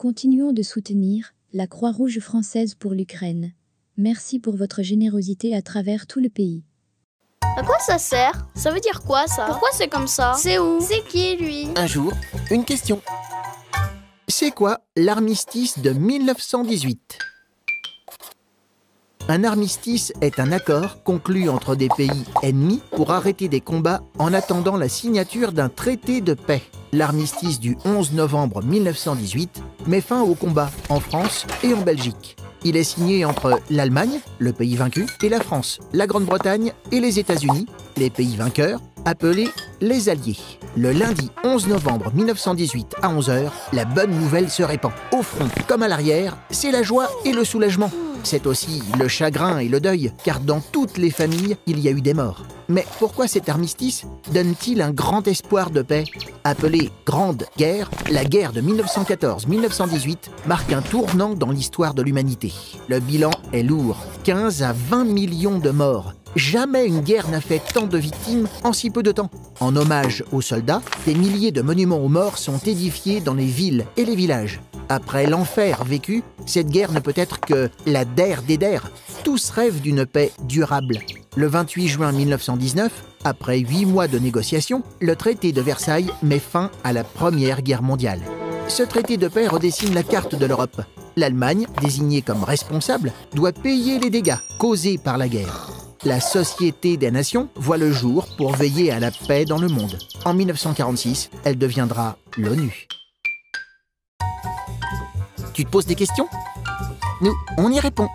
continuons de soutenir la Croix-Rouge française pour l'Ukraine. Merci pour votre générosité à travers tout le pays. À quoi ça sert? Ça veut dire quoi ça? Pourquoi c'est comme ça? C'est où? C'est qui lui? Un jour, une question. C'est quoi l'armistice de 1918 Un armistice est un accord conclu entre des pays ennemis pour arrêter des combats en attendant la signature d'un traité de paix. L'armistice du 11 novembre 1918 met fin aux combats en France et en Belgique. Il est signé entre l'Allemagne, le pays vaincu, et la France, la Grande-Bretagne et les États-Unis, les pays vainqueurs, appelés les Alliés. Le lundi 11 novembre 1918 à 11h, la bonne nouvelle se répand. Au front comme à l'arrière, c'est la joie et le soulagement. C'est aussi le chagrin et le deuil, car dans toutes les familles, il y a eu des morts. Mais pourquoi cet armistice donne-t-il un grand espoir de paix Appelée Grande Guerre, la guerre de 1914-1918 marque un tournant dans l'histoire de l'humanité. Le bilan est lourd, 15 à 20 millions de morts. Jamais une guerre n'a fait tant de victimes en si peu de temps. En hommage aux soldats, des milliers de monuments aux morts sont édifiés dans les villes et les villages. Après l'enfer vécu, cette guerre ne peut être que la der des der. Tous rêvent d'une paix durable. Le 28 juin 1919, après huit mois de négociations, le traité de Versailles met fin à la Première Guerre mondiale. Ce traité de paix redessine la carte de l'Europe. L'Allemagne, désignée comme responsable, doit payer les dégâts causés par la guerre. La Société des Nations voit le jour pour veiller à la paix dans le monde. En 1946, elle deviendra l'ONU. Tu te poses des questions? Nous, on y répond.